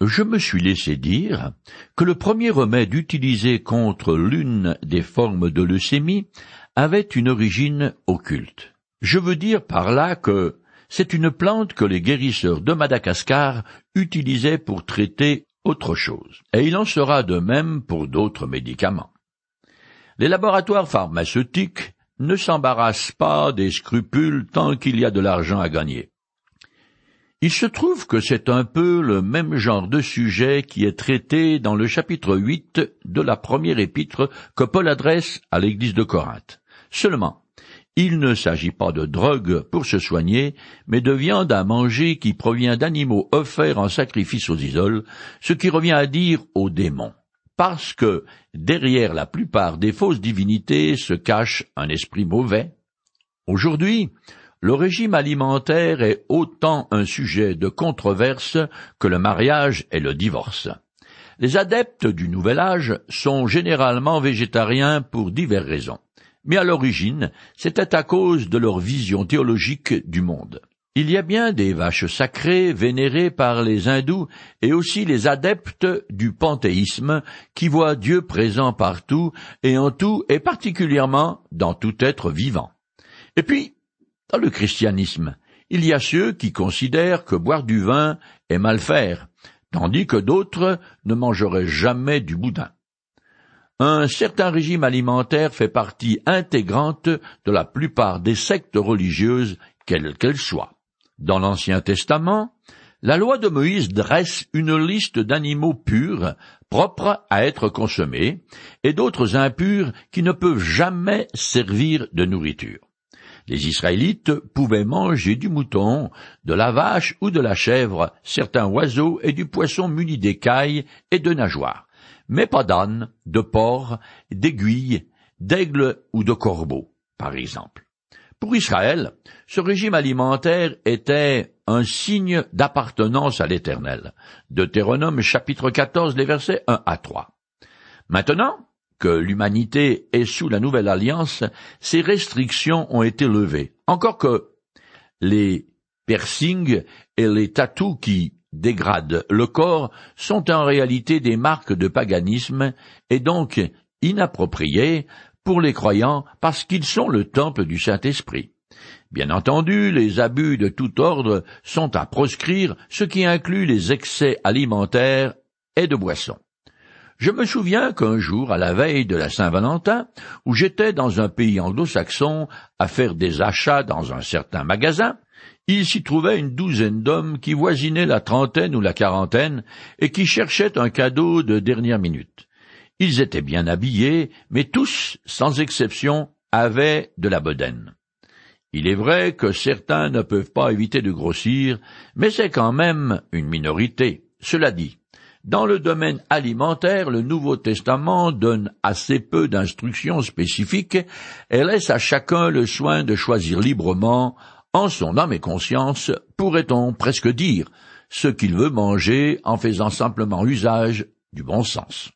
je me suis laissé dire que le premier remède utilisé contre l'une des formes de leucémie avait une origine occulte. Je veux dire par là que c'est une plante que les guérisseurs de Madagascar utilisaient pour traiter autre chose, et il en sera de même pour d'autres médicaments. Les laboratoires pharmaceutiques ne s'embarrassent pas des scrupules tant qu'il y a de l'argent à gagner. Il se trouve que c'est un peu le même genre de sujet qui est traité dans le chapitre 8 de la première épître que Paul adresse à l'église de Corinthe. Seulement, il ne s'agit pas de drogue pour se soigner, mais de viande à manger qui provient d'animaux offerts en sacrifice aux idoles, ce qui revient à dire aux démons. Parce que derrière la plupart des fausses divinités se cache un esprit mauvais. Aujourd'hui, le régime alimentaire est autant un sujet de controverse que le mariage et le divorce. Les adeptes du nouvel âge sont généralement végétariens pour diverses raisons. Mais à l'origine, c'était à cause de leur vision théologique du monde. Il y a bien des vaches sacrées vénérées par les hindous et aussi les adeptes du panthéisme qui voient Dieu présent partout et en tout et particulièrement dans tout être vivant. Et puis, dans le christianisme, il y a ceux qui considèrent que boire du vin est mal faire, tandis que d'autres ne mangeraient jamais du boudin. Un certain régime alimentaire fait partie intégrante de la plupart des sectes religieuses, quelles qu'elles soient. Dans l'Ancien Testament, la loi de Moïse dresse une liste d'animaux purs, propres à être consommés, et d'autres impurs qui ne peuvent jamais servir de nourriture. Les Israélites pouvaient manger du mouton, de la vache ou de la chèvre, certains oiseaux et du poisson muni d'écailles et de nageoires, mais pas d'âne, de porc, d'aiguilles, d'aigle ou de corbeau, par exemple. Pour Israël, ce régime alimentaire était un signe d'appartenance à l'Éternel. Deutéronome chapitre 14, les versets 1 à 3. Maintenant, que l'humanité est sous la nouvelle alliance, ces restrictions ont été levées. Encore que les piercings et les tatous qui dégradent le corps sont en réalité des marques de paganisme et donc inappropriées pour les croyants parce qu'ils sont le temple du Saint-Esprit. Bien entendu, les abus de tout ordre sont à proscrire, ce qui inclut les excès alimentaires et de boissons. Je me souviens qu'un jour, à la veille de la Saint-Valentin, où j'étais dans un pays anglo-saxon à faire des achats dans un certain magasin, il s'y trouvait une douzaine d'hommes qui voisinaient la trentaine ou la quarantaine et qui cherchaient un cadeau de dernière minute. Ils étaient bien habillés, mais tous, sans exception, avaient de la bedaine. Il est vrai que certains ne peuvent pas éviter de grossir, mais c'est quand même une minorité. Cela dit, dans le domaine alimentaire, le Nouveau Testament donne assez peu d'instructions spécifiques et laisse à chacun le soin de choisir librement, en son âme et conscience, pourrait-on presque dire, ce qu'il veut manger en faisant simplement usage du bon sens.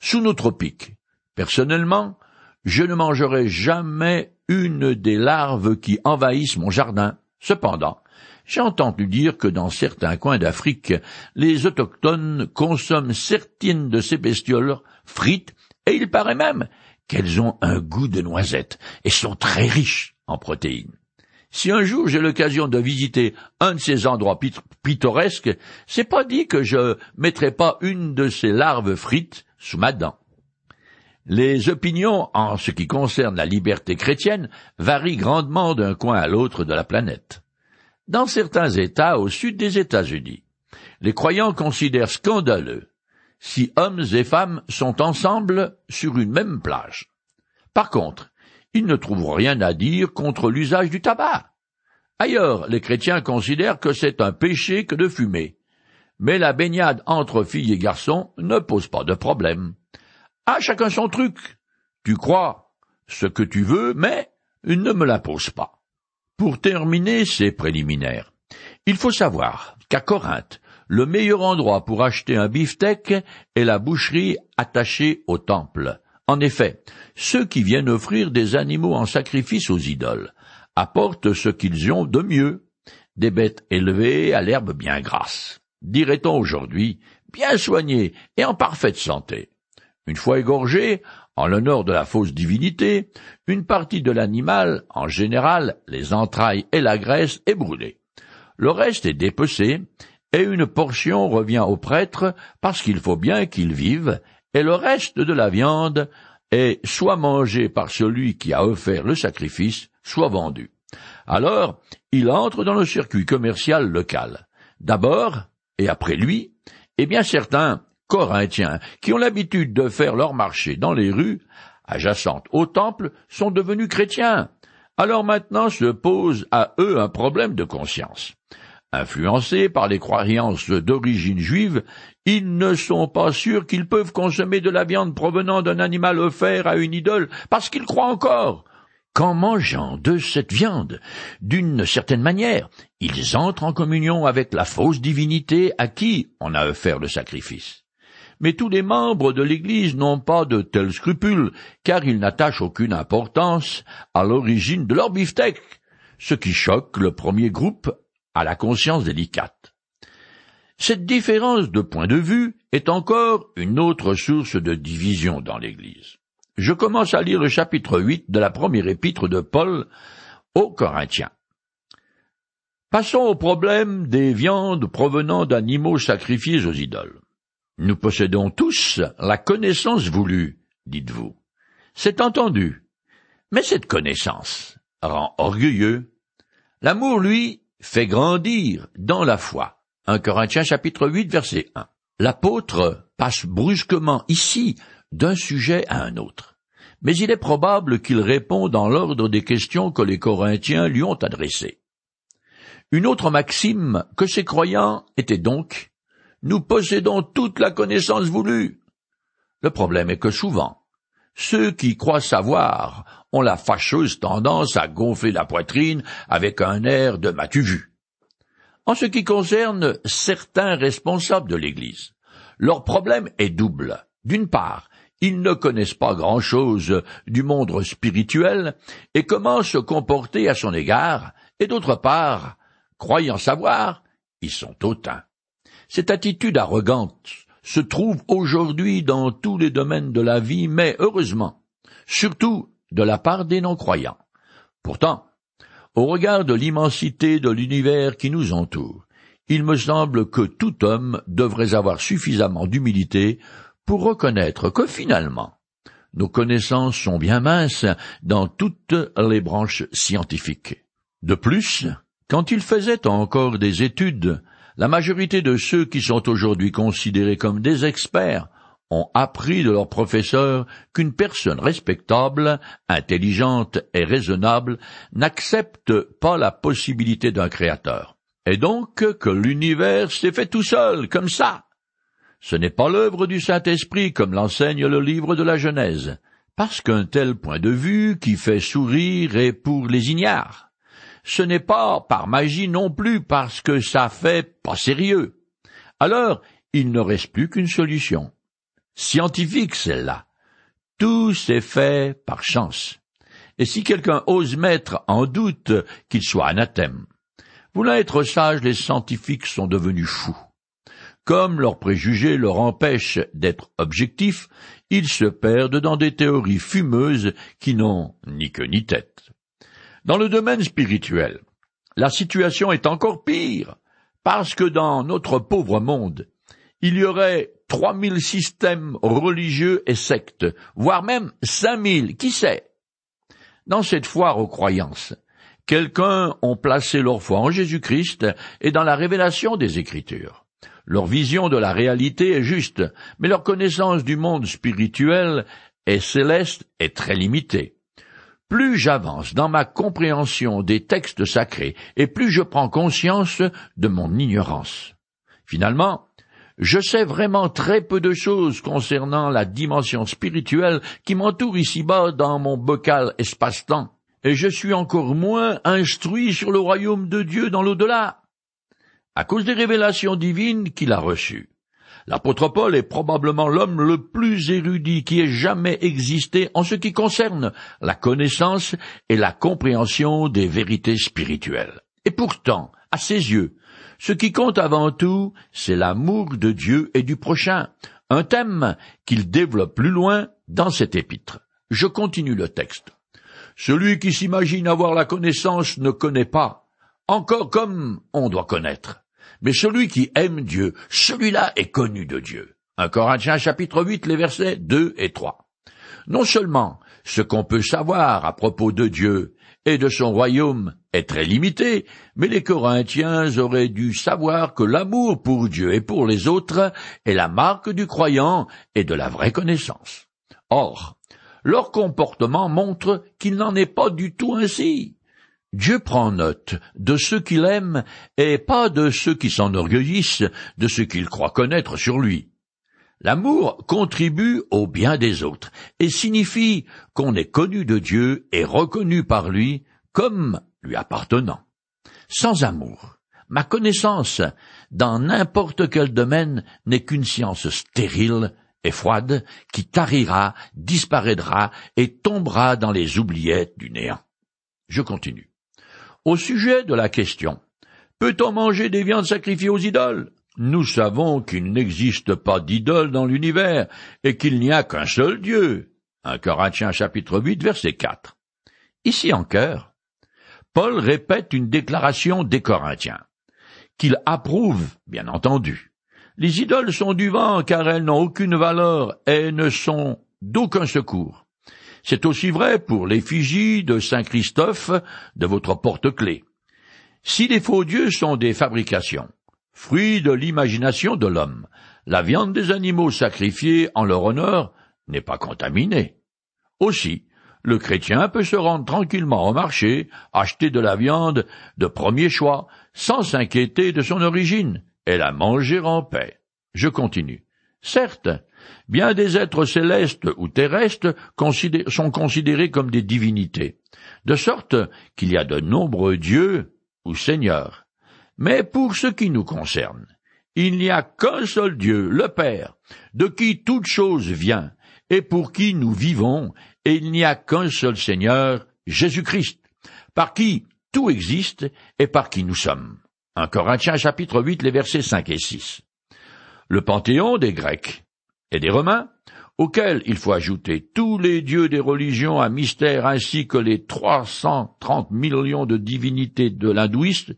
Sous nos tropiques, personnellement, je ne mangerai jamais une des larves qui envahissent mon jardin. Cependant, j'ai entendu dire que dans certains coins d'Afrique, les autochtones consomment certaines de ces bestioles frites, et il paraît même qu'elles ont un goût de noisette et sont très riches en protéines. Si un jour j'ai l'occasion de visiter un de ces endroits pittoresques, c'est pas dit que je mettrai pas une de ces larves frites sous ma dent. Les opinions en ce qui concerne la liberté chrétienne varient grandement d'un coin à l'autre de la planète. Dans certains États au sud des États-Unis, les croyants considèrent scandaleux si hommes et femmes sont ensemble sur une même plage. Par contre, ils ne trouvent rien à dire contre l'usage du tabac. Ailleurs, les chrétiens considèrent que c'est un péché que de fumer. Mais la baignade entre filles et garçons ne pose pas de problème. À chacun son truc. Tu crois ce que tu veux, mais ne me l'impose pas. Pour terminer ces préliminaires, il faut savoir qu'à Corinthe, le meilleur endroit pour acheter un beefsteak est la boucherie attachée au temple. En effet, ceux qui viennent offrir des animaux en sacrifice aux idoles apportent ce qu'ils ont de mieux, des bêtes élevées à l'herbe bien grasse. dirait-on aujourd'hui, bien soigné et en parfaite santé. Une fois égorgé, en l'honneur de la fausse divinité, une partie de l'animal, en général les entrailles et la graisse, est brûlée. Le reste est dépecé, et une portion revient au prêtre parce qu'il faut bien qu'il vive, et le reste de la viande est soit mangé par celui qui a offert le sacrifice, soit vendu. Alors, il entre dans le circuit commercial local. D'abord, et après lui, eh bien certains Corinthiens, qui ont l'habitude de faire leur marché dans les rues adjacentes au temple, sont devenus chrétiens. Alors maintenant se pose à eux un problème de conscience. Influencés par les croyances d'origine juive, ils ne sont pas sûrs qu'ils peuvent consommer de la viande provenant d'un animal offert à une idole, parce qu'ils croient encore qu'en mangeant de cette viande, d'une certaine manière, ils entrent en communion avec la fausse divinité à qui on a offert le sacrifice. Mais tous les membres de l'Église n'ont pas de tels scrupules, car ils n'attachent aucune importance à l'origine de leur beefsteak, ce qui choque le premier groupe à la conscience délicate. Cette différence de point de vue est encore une autre source de division dans l'Église. Je commence à lire le chapitre 8 de la première épître de Paul aux Corinthiens. Passons au problème des viandes provenant d'animaux sacrifiés aux idoles. Nous possédons tous la connaissance voulue, dites-vous. C'est entendu. Mais cette connaissance rend orgueilleux. L'amour, lui, fait grandir dans la foi. 1 Corinthiens chapitre 8 verset 1. L'apôtre passe brusquement ici d'un sujet à un autre. Mais il est probable qu'il répond dans l'ordre des questions que les Corinthiens lui ont adressées. Une autre maxime que ces croyants était donc Nous possédons toute la connaissance voulue. Le problème est que souvent, ceux qui croient savoir ont la fâcheuse tendance à gonfler la poitrine avec un air de m'as-tu vu. En ce qui concerne certains responsables de l'Église, leur problème est double. D'une part, ils ne connaissent pas grand-chose du monde spirituel et comment se comporter à son égard, et d'autre part, croyant savoir, ils sont hautains. Cette attitude arrogante se trouve aujourd'hui dans tous les domaines de la vie, mais heureusement, surtout de la part des non-croyants. Pourtant, au regard de l'immensité de l'univers qui nous entoure, il me semble que tout homme devrait avoir suffisamment d'humilité pour reconnaître que finalement, nos connaissances sont bien minces dans toutes les branches scientifiques. De plus, quand il faisait encore des études, la majorité de ceux qui sont aujourd'hui considérés comme des experts ont appris de leurs professeurs qu'une personne respectable, intelligente et raisonnable n'accepte pas la possibilité d'un créateur, et donc que l'univers s'est fait tout seul, comme ça. Ce n'est pas l'œuvre du Saint-Esprit comme l'enseigne le livre de la Genèse, parce qu'un tel point de vue qui fait sourire est pour les ignares. Ce n'est pas par magie non plus parce que ça fait pas sérieux. Alors, il ne reste plus qu'une solution scientifique celle-là. Tout s'est fait par chance. Et si quelqu'un ose mettre en doute qu'il soit anathème, voulant être sage, les scientifiques sont devenus fous. Comme leurs préjugés leur empêchent d'être objectifs, ils se perdent dans des théories fumeuses qui n'ont ni queue ni tête. Dans le domaine spirituel, la situation est encore pire, parce que dans notre pauvre monde, il y aurait trois mille systèmes religieux et sectes, voire même cinq mille, qui sait? Dans cette foire aux croyances, quelqu'un ont placé leur foi en Jésus-Christ et dans la révélation des Écritures. Leur vision de la réalité est juste, mais leur connaissance du monde spirituel et céleste est très limitée. Plus j'avance dans ma compréhension des textes sacrés, et plus je prends conscience de mon ignorance. Finalement, je sais vraiment très peu de choses concernant la dimension spirituelle qui m'entoure ici-bas dans mon bocal espace-temps, et je suis encore moins instruit sur le royaume de Dieu dans l'au-delà, à cause des révélations divines qu'il a reçues. L'apôtre Paul est probablement l'homme le plus érudit qui ait jamais existé en ce qui concerne la connaissance et la compréhension des vérités spirituelles. Et pourtant, à ses yeux, Ce qui compte avant tout, c'est l'amour de Dieu et du prochain, un thème qu'il développe plus loin dans cet épître. Je continue le texte. Celui qui s'imagine avoir la connaissance ne connaît pas, encore comme on doit connaître. Mais celui qui aime Dieu, celui-là est connu de Dieu. 1 Corinthiens chapitre 8, les versets 2 et 3. Non seulement ce qu'on peut savoir à propos de Dieu et de son royaume est très limité, mais les Corinthiens auraient dû savoir que l'amour pour Dieu et pour les autres est la marque du croyant et de la vraie connaissance. Or, leur comportement montre qu'il n'en est pas du tout ainsi. Dieu prend note de ceux qu'il aime et pas de ceux qui s'enorgueillissent de ce qu'il croit connaître sur lui. L'amour contribue au bien des autres et signifie qu'on est connu de Dieu et reconnu par lui comme lui appartenant. Sans amour, ma connaissance dans n'importe quel domaine n'est qu'une science stérile et froide qui tarira, disparaîtra et tombera dans les oubliettes du néant. Je continue. Au sujet de la question Peut-on manger des viandes sacrifiées aux idoles? Nous savons qu'il n'existe pas d'idole dans l'univers et qu'il n'y a qu'un seul Dieu. 1 Corinthiens chapitre 8 verset 4. Ici en Paul répète une déclaration des Corinthiens, qu'il approuve, bien entendu. Les idoles sont du vent car elles n'ont aucune valeur et ne sont d'aucun secours. C'est aussi vrai pour l'effigie de Saint Christophe de votre porte-clés. Si les faux dieux sont des fabrications, fruit de l'imagination de l'homme. La viande des animaux sacrifiés en leur honneur n'est pas contaminée. Aussi, le chrétien peut se rendre tranquillement au marché, acheter de la viande de premier choix, sans s'inquiéter de son origine, et la manger en paix. Je continue. Certes, bien des êtres célestes ou terrestres sont considérés comme des divinités, de sorte qu'il y a de nombreux dieux ou seigneurs. Mais pour ce qui nous concerne, il n'y a qu'un seul Dieu, le Père, de qui toute chose vient, et pour qui nous vivons, et il n'y a qu'un seul Seigneur, Jésus-Christ, par qui tout existe et par qui nous sommes. 1 Corinthiens chapitre 8, les versets 5 et 6. Le panthéon des Grecs et des Romains, auquel il faut ajouter tous les dieux des religions à mystère ainsi que les 330 millions de divinités de l'hindouiste,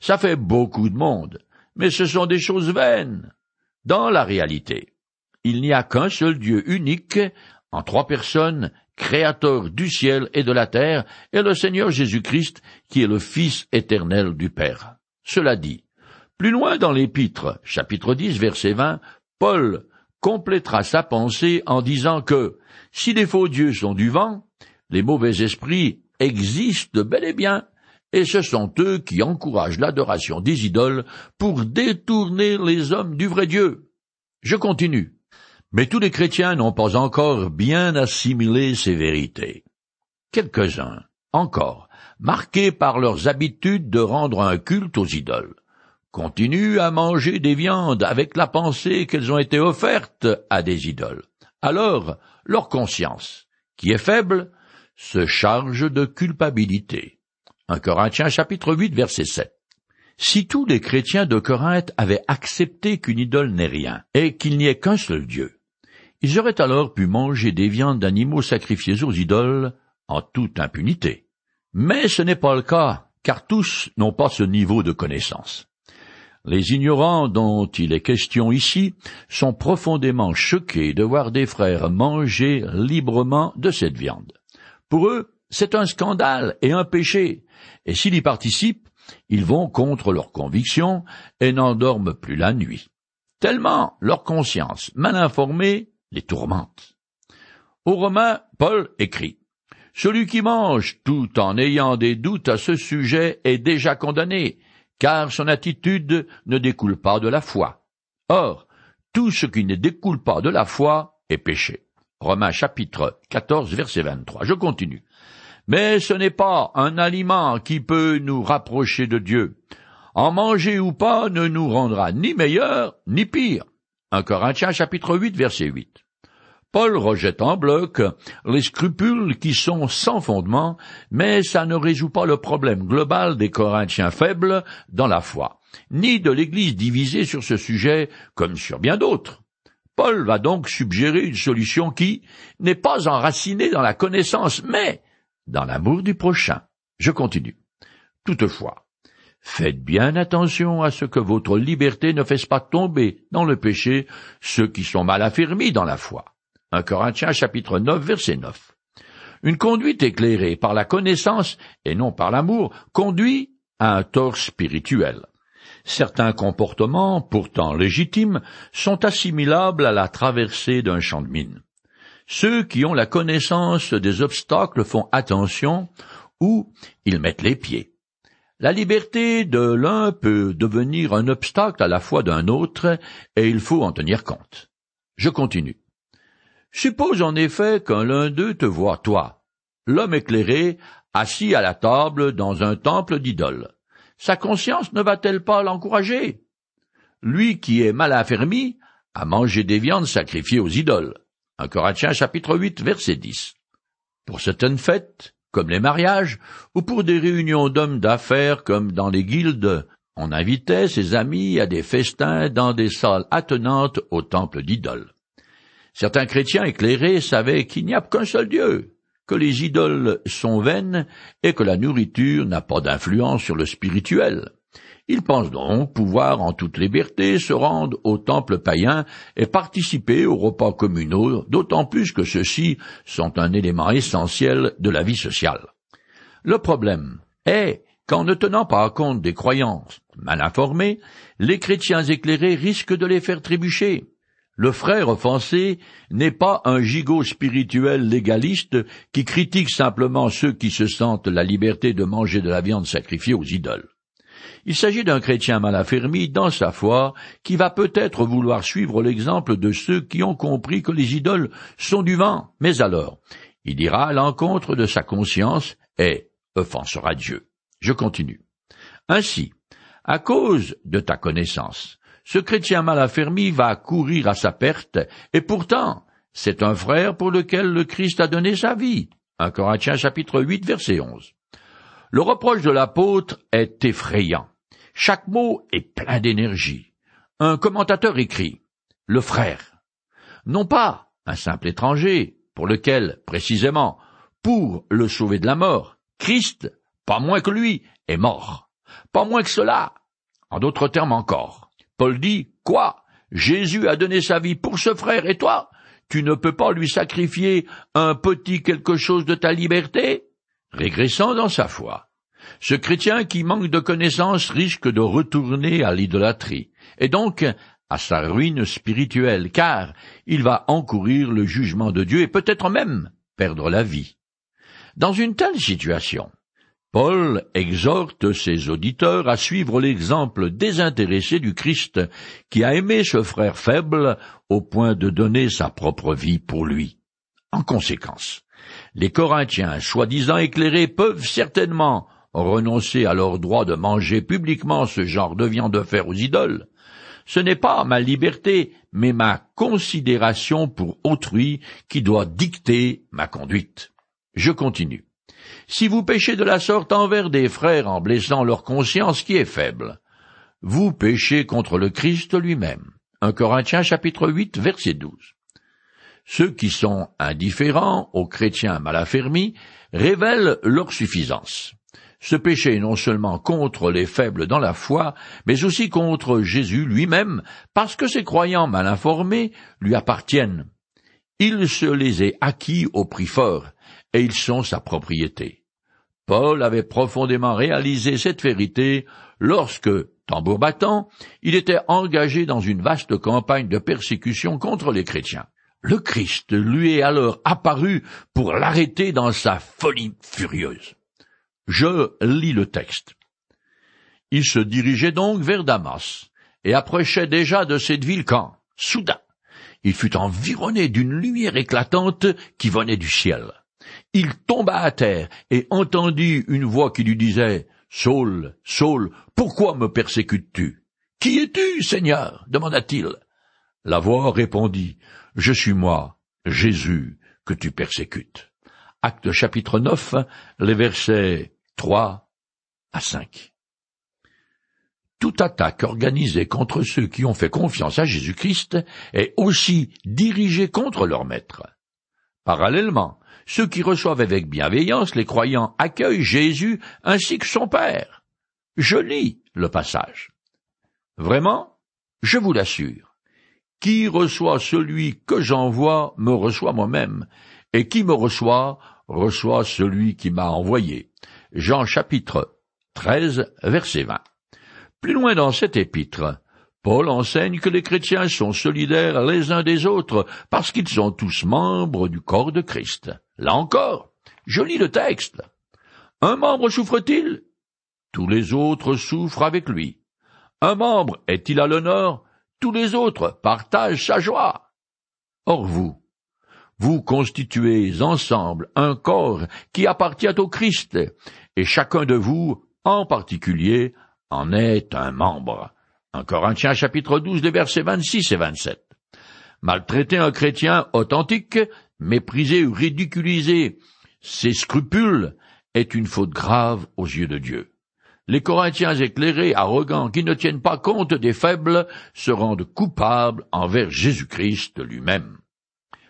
ça fait beaucoup de monde, mais ce sont des choses vaines. Dans la réalité, il n'y a qu'un seul Dieu unique, en trois personnes, créateur du ciel et de la terre, et le Seigneur Jésus-Christ, qui est le Fils éternel du Père. Cela dit, plus loin dans l'Épître, chapitre 10, verset 20, Paul complétera sa pensée en disant que, si les faux dieux sont du vent, les mauvais esprits existent bel et bien, et ce sont eux qui encouragent l'adoration des idoles pour détourner les hommes du vrai Dieu. Je continue. Mais tous les chrétiens n'ont pas encore bien assimilé ces vérités. Quelques-uns, encore, marqués par leurs habitudes de rendre un culte aux idoles, continuent à manger des viandes avec la pensée qu'elles ont été offertes à des idoles. Alors, leur conscience, qui est faible, se charge de culpabilité. 1 Corinthiens chapitre 8 verset 7. Si tous les chrétiens de Corinthe avaient accepté qu'une idole n'est rien, et qu'il n'y ait qu'un seul Dieu, ils auraient alors pu manger des viandes d'animaux sacrifiés aux idoles en toute impunité. Mais ce n'est pas le cas, car tous n'ont pas ce niveau de connaissance. Les ignorants dont il est question ici sont profondément choqués de voir des frères manger librement de cette viande. Pour eux, c'est un scandale et un péché, et s'ils y participent, ils vont contre leurs convictions et n'endorment plus la nuit. Tellement leur conscience, mal informée, les tourmente. Aux Romains, Paul écrit Celui qui mange tout en ayant des doutes à ce sujet est déjà condamné, car son attitude ne découle pas de la foi. Or, tout ce qui ne découle pas de la foi est péché. Romains chapitre 14 verset 23. Je continue. Mais ce n'est pas un aliment qui peut nous rapprocher de Dieu. En manger ou pas ne nous rendra ni meilleur ni pire. 1 Corinthiens chapitre 8 verset 8. Paul rejette en bloc les scrupules qui sont sans fondement, mais ça ne résout pas le problème global des Corinthiens faibles dans la foi, ni de l'Église divisée sur ce sujet comme sur bien d'autres. Paul va donc suggérer une solution qui n'est pas enracinée dans la connaissance, mais dans l'amour du prochain. Je continue. Toutefois, faites bien attention à ce que votre liberté ne fasse pas tomber dans le péché ceux qui sont mal affermis dans la foi. 1 Corinthiens chapitre 9 verset 9. Une conduite éclairée par la connaissance et non par l'amour conduit à un tort spirituel. Certains comportements, pourtant légitimes, sont assimilables à la traversée d'un champ de mine. Ceux qui ont la connaissance des obstacles font attention où ils mettent les pieds. La liberté de l'un peut devenir un obstacle à la foi d'un autre, et il faut en tenir compte. Je continue. Suppose en effet qu'un l'un d'eux te voit, toi, l'homme éclairé, assis à la table dans un temple d'idoles. Sa conscience ne va-t-elle pas l'encourager? Lui qui est mal affermi, à manger des viandes sacrifiées aux idoles. Chapitre 8 verset 10. Pour certaines fêtes, comme les mariages, ou pour des réunions d'hommes d'affaires comme dans les guildes, on invitait ses amis à des festins dans des salles attenantes au temple d'idoles. Certains chrétiens éclairés savaient qu'il n'y a qu'un seul Dieu, que les idoles sont vaines et que la nourriture n'a pas d'influence sur le spirituel. Ils pensent donc pouvoir en toute liberté se rendre au temple païen et participer aux repas communaux, d'autant plus que ceux-ci sont un élément essentiel de la vie sociale. Le problème est qu'en ne tenant pas compte des croyances mal informées, les chrétiens éclairés risquent de les faire trébucher. Le frère offensé n'est pas un gigot spirituel légaliste qui critique simplement ceux qui se sentent la liberté de manger de la viande sacrifiée aux idoles. Il s'agit d'un chrétien mal affermi dans sa foi, qui va peut-être vouloir suivre l'exemple de ceux qui ont compris que les idoles sont du vent, mais alors, il ira à l'encontre de sa conscience et offensera Dieu. Je continue. Ainsi, à cause de ta connaissance, ce chrétien mal affermi va courir à sa perte, et pourtant, c'est un frère pour lequel le Christ a donné sa vie. 1 Corinthiens chapitre 8 verset 11. Le reproche de l'apôtre est effrayant. Chaque mot est plein d'énergie. Un commentateur écrit Le frère. Non pas un simple étranger, pour lequel, précisément, pour le sauver de la mort, Christ, pas moins que lui, est mort. Pas moins que cela. En d'autres termes encore. Paul dit, Quoi? Jésus a donné sa vie pour ce frère, et toi? Tu ne peux pas lui sacrifier un petit quelque chose de ta liberté? Régressant dans sa foi. Ce chrétien qui manque de connaissances risque de retourner à l'idolâtrie, et donc à sa ruine spirituelle, car il va encourir le jugement de Dieu et peut-être même perdre la vie. Dans une telle situation, Paul exhorte ses auditeurs à suivre l'exemple désintéressé du Christ, qui a aimé ce frère faible au point de donner sa propre vie pour lui. En conséquence, les Corinthiens soi-disant éclairés peuvent certainement renoncer à leur droit de manger publiquement ce genre de viande de fer aux idoles. Ce n'est pas ma liberté, mais ma considération pour autrui qui doit dicter ma conduite. Je continue. Si vous péchez de la sorte envers des frères en blessant leur conscience qui est faible, vous péchez contre le Christ lui-même. 1 Corinthiens chapitre 8 verset 12. Ceux qui sont indifférents aux chrétiens mal affermis révèlent leur suffisance. Ce péché est non seulement contre les faibles dans la foi, mais aussi contre Jésus lui-même, parce que ces croyants mal informés lui appartiennent. Il se les est acquis au prix fort, et ils sont sa propriété. Paul avait profondément réalisé cette vérité lorsque, tambour battant, il était engagé dans une vaste campagne de persécution contre les chrétiens. Le Christ lui est alors apparu pour l'arrêter dans sa folie furieuse. Je lis le texte. Il se dirigeait donc vers Damas, et approchait déjà de cette ville quand, soudain, il fut environné d'une lumière éclatante qui venait du ciel il tomba à terre et entendit une voix qui lui disait Saul, Saul, pourquoi me persécutes-tu Qui es-tu, Seigneur? demanda-t-il. La voix répondit Je suis moi, Jésus, que tu persécutes. Acte chapitre 9, les versets 3 à 5. toute attaque organisée contre ceux qui ont fait confiance à Jésus-Christ est aussi dirigée contre leur maître. Parallèlement, ceux qui reçoivent avec bienveillance les croyants accueillent Jésus ainsi que son Père. Je lis le passage. Vraiment, je vous l'assure, qui reçoit celui que j'envoie me reçoit moi-même, et qui me reçoit reçoit celui qui m'a envoyé. Jean chapitre 13, verset 20. Plus loin dans cet épître, Paul enseigne que les chrétiens sont solidaires les uns des autres parce qu'ils sont tous membres du corps de Christ. Là encore, je lis le texte. Un membre souffre-t-il? Tous les autres souffrent avec lui. Un membre est-il à l'honneur? Tous les autres partagent sa joie. Or vous, vous constituez ensemble un corps qui appartient au Christ, et chacun de vous, en particulier, en est un membre. En Corinthiens chapitre 12, les versets 26 et 27. Maltraiter un chrétien authentique, mépriser ou ridiculiser ses scrupules est une faute grave aux yeux de Dieu. Les Corinthiens éclairés, arrogants, qui ne tiennent pas compte des faibles, se rendent coupables envers Jésus-Christ lui-même.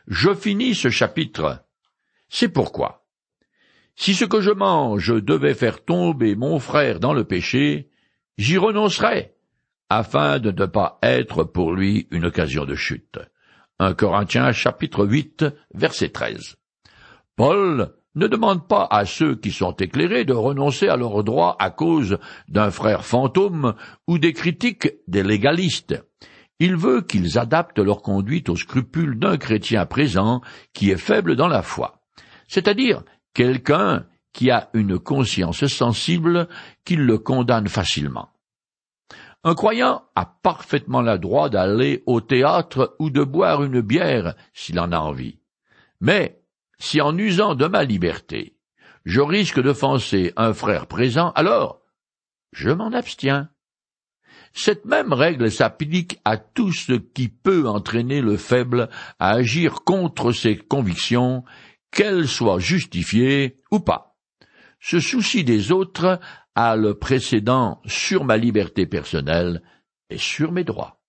Je finis ce chapitre. C'est pourquoi. Si ce que je mange devait faire tomber mon frère dans le péché, j'y renoncerai, afin de ne pas être pour lui une occasion de chute. 1 Corinthiens chapitre 8 verset 13. Paul ne demande pas à ceux qui sont éclairés de renoncer à leurs droits à cause d'un frère fantôme ou des critiques des légalistes. Il veut qu'ils adaptent leur conduite aux scrupules d'un chrétien présent qui est faible dans la foi, c'est-à-dire quelqu'un qui a une conscience sensible qui le condamne facilement. Un croyant a parfaitement le droit d'aller au théâtre ou de boire une bière s'il en a envie. Mais si en usant de ma liberté, je risque d'offenser un frère présent, alors je m'en abstiens. Cette même règle s'applique à tout ce qui peut entraîner le faible à agir contre ses convictions, qu'elles soient justifiées ou pas. Ce souci des autres a le précédent sur ma liberté personnelle et sur mes droits.